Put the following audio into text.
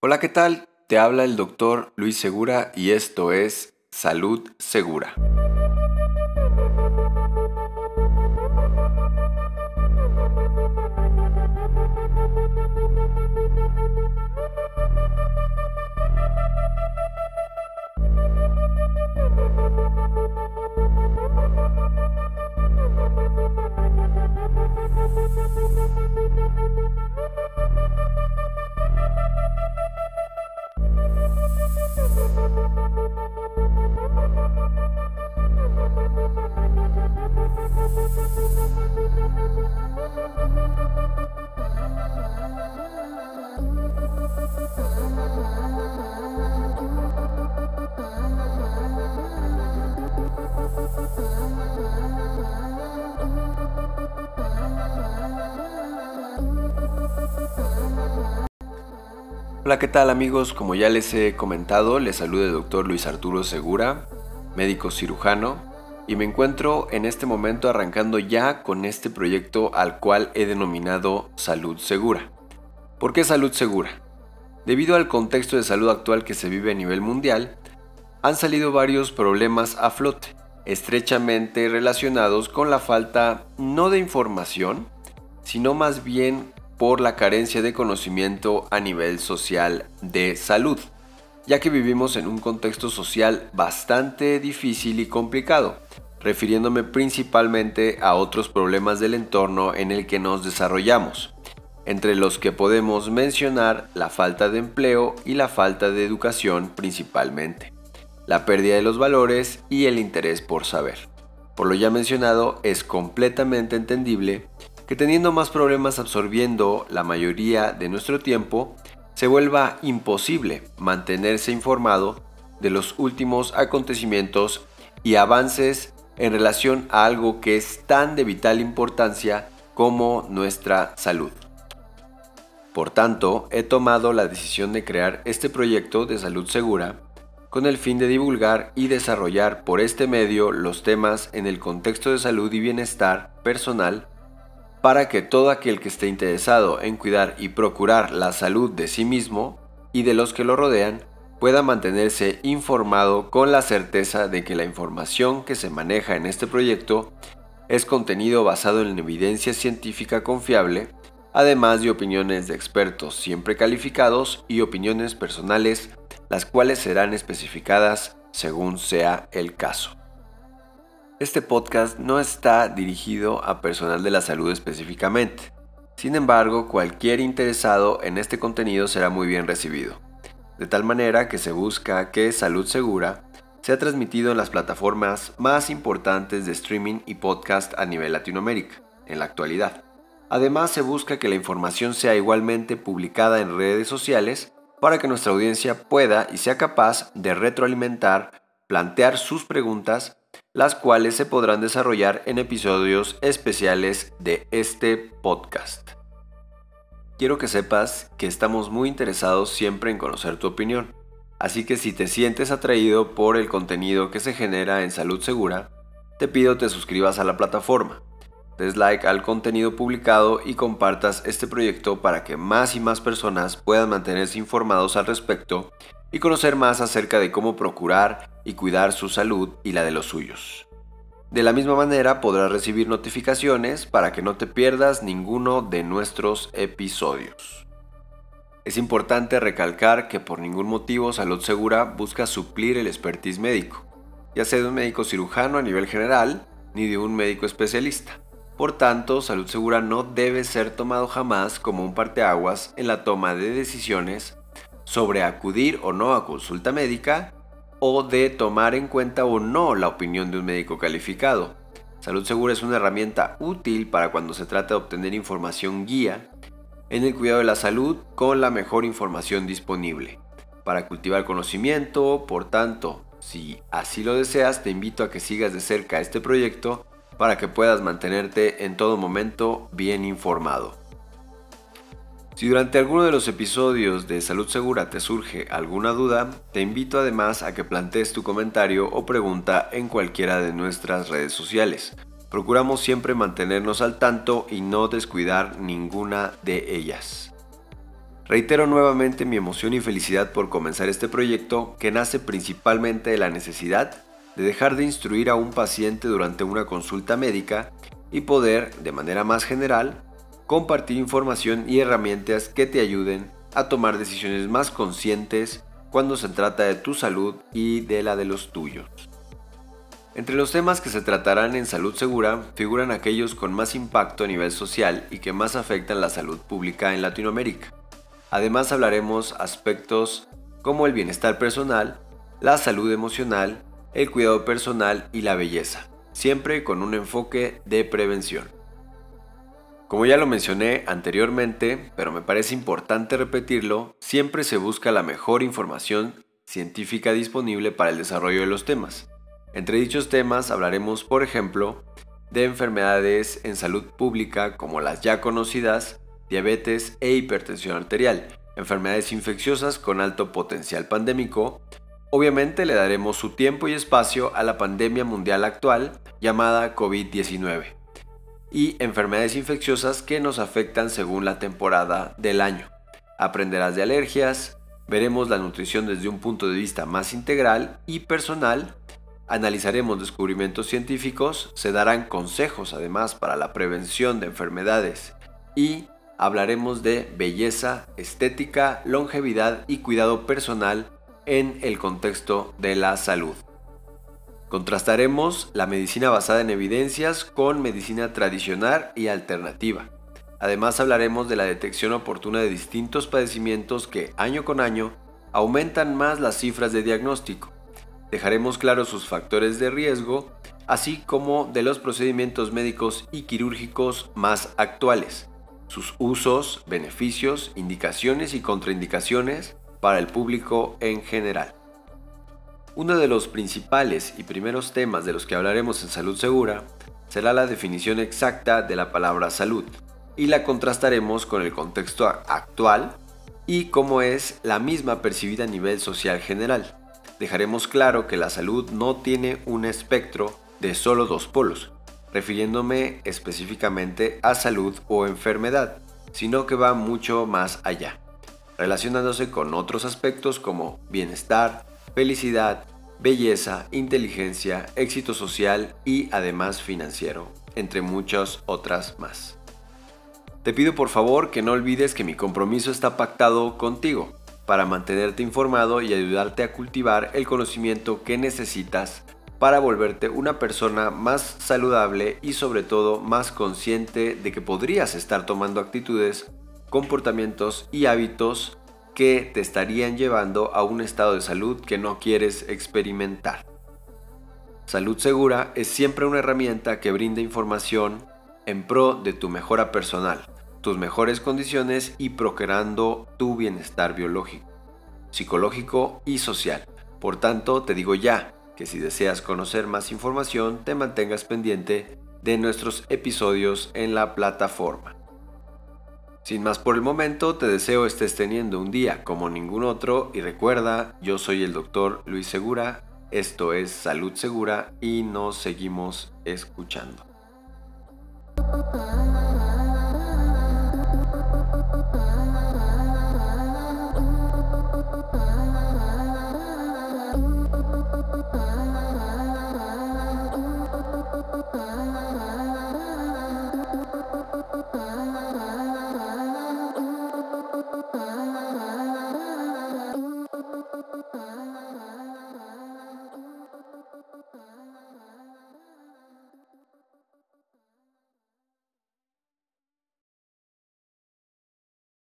Hola, ¿qué tal? Te habla el doctor Luis Segura y esto es Salud Segura. Hola, ¿qué tal amigos? Como ya les he comentado, les saluda el doctor Luis Arturo Segura, médico cirujano, y me encuentro en este momento arrancando ya con este proyecto al cual he denominado Salud Segura. ¿Por qué Salud Segura? Debido al contexto de salud actual que se vive a nivel mundial, han salido varios problemas a flote, estrechamente relacionados con la falta no de información, sino más bien por la carencia de conocimiento a nivel social de salud, ya que vivimos en un contexto social bastante difícil y complicado, refiriéndome principalmente a otros problemas del entorno en el que nos desarrollamos, entre los que podemos mencionar la falta de empleo y la falta de educación principalmente, la pérdida de los valores y el interés por saber. Por lo ya mencionado, es completamente entendible que teniendo más problemas absorbiendo la mayoría de nuestro tiempo, se vuelva imposible mantenerse informado de los últimos acontecimientos y avances en relación a algo que es tan de vital importancia como nuestra salud. Por tanto, he tomado la decisión de crear este proyecto de salud segura con el fin de divulgar y desarrollar por este medio los temas en el contexto de salud y bienestar personal para que todo aquel que esté interesado en cuidar y procurar la salud de sí mismo y de los que lo rodean pueda mantenerse informado con la certeza de que la información que se maneja en este proyecto es contenido basado en evidencia científica confiable, además de opiniones de expertos siempre calificados y opiniones personales, las cuales serán especificadas según sea el caso. Este podcast no está dirigido a personal de la salud específicamente. Sin embargo, cualquier interesado en este contenido será muy bien recibido. De tal manera que se busca que Salud Segura sea transmitido en las plataformas más importantes de streaming y podcast a nivel Latinoamérica, en la actualidad. Además, se busca que la información sea igualmente publicada en redes sociales para que nuestra audiencia pueda y sea capaz de retroalimentar, plantear sus preguntas las cuales se podrán desarrollar en episodios especiales de este podcast. Quiero que sepas que estamos muy interesados siempre en conocer tu opinión, así que si te sientes atraído por el contenido que se genera en Salud Segura, te pido te suscribas a la plataforma, des like al contenido publicado y compartas este proyecto para que más y más personas puedan mantenerse informados al respecto y conocer más acerca de cómo procurar y cuidar su salud y la de los suyos. De la misma manera podrás recibir notificaciones para que no te pierdas ninguno de nuestros episodios. Es importante recalcar que por ningún motivo Salud Segura busca suplir el expertise médico, ya sea de un médico cirujano a nivel general ni de un médico especialista. Por tanto, Salud Segura no debe ser tomado jamás como un parteaguas en la toma de decisiones sobre acudir o no a consulta médica o de tomar en cuenta o no la opinión de un médico calificado. Salud Segura es una herramienta útil para cuando se trata de obtener información guía en el cuidado de la salud con la mejor información disponible. Para cultivar conocimiento, por tanto, si así lo deseas, te invito a que sigas de cerca este proyecto para que puedas mantenerte en todo momento bien informado. Si durante alguno de los episodios de Salud Segura te surge alguna duda, te invito además a que plantees tu comentario o pregunta en cualquiera de nuestras redes sociales. Procuramos siempre mantenernos al tanto y no descuidar ninguna de ellas. Reitero nuevamente mi emoción y felicidad por comenzar este proyecto que nace principalmente de la necesidad de dejar de instruir a un paciente durante una consulta médica y poder, de manera más general, compartir información y herramientas que te ayuden a tomar decisiones más conscientes cuando se trata de tu salud y de la de los tuyos. Entre los temas que se tratarán en Salud Segura figuran aquellos con más impacto a nivel social y que más afectan la salud pública en Latinoamérica. Además hablaremos aspectos como el bienestar personal, la salud emocional, el cuidado personal y la belleza, siempre con un enfoque de prevención. Como ya lo mencioné anteriormente, pero me parece importante repetirlo, siempre se busca la mejor información científica disponible para el desarrollo de los temas. Entre dichos temas hablaremos, por ejemplo, de enfermedades en salud pública como las ya conocidas diabetes e hipertensión arterial, enfermedades infecciosas con alto potencial pandémico. Obviamente le daremos su tiempo y espacio a la pandemia mundial actual llamada COVID-19 y enfermedades infecciosas que nos afectan según la temporada del año. Aprenderás de alergias, veremos la nutrición desde un punto de vista más integral y personal, analizaremos descubrimientos científicos, se darán consejos además para la prevención de enfermedades y hablaremos de belleza, estética, longevidad y cuidado personal en el contexto de la salud. Contrastaremos la medicina basada en evidencias con medicina tradicional y alternativa. Además hablaremos de la detección oportuna de distintos padecimientos que año con año aumentan más las cifras de diagnóstico. Dejaremos claros sus factores de riesgo, así como de los procedimientos médicos y quirúrgicos más actuales, sus usos, beneficios, indicaciones y contraindicaciones para el público en general. Uno de los principales y primeros temas de los que hablaremos en Salud Segura será la definición exacta de la palabra salud y la contrastaremos con el contexto actual y cómo es la misma percibida a nivel social general. Dejaremos claro que la salud no tiene un espectro de solo dos polos, refiriéndome específicamente a salud o enfermedad, sino que va mucho más allá, relacionándose con otros aspectos como bienestar, felicidad, belleza, inteligencia, éxito social y además financiero, entre muchas otras más. Te pido por favor que no olvides que mi compromiso está pactado contigo para mantenerte informado y ayudarte a cultivar el conocimiento que necesitas para volverte una persona más saludable y sobre todo más consciente de que podrías estar tomando actitudes, comportamientos y hábitos que te estarían llevando a un estado de salud que no quieres experimentar. Salud Segura es siempre una herramienta que brinda información en pro de tu mejora personal, tus mejores condiciones y procurando tu bienestar biológico, psicológico y social. Por tanto, te digo ya que si deseas conocer más información, te mantengas pendiente de nuestros episodios en la plataforma. Sin más por el momento, te deseo estés teniendo un día como ningún otro y recuerda, yo soy el doctor Luis Segura, esto es Salud Segura y nos seguimos escuchando.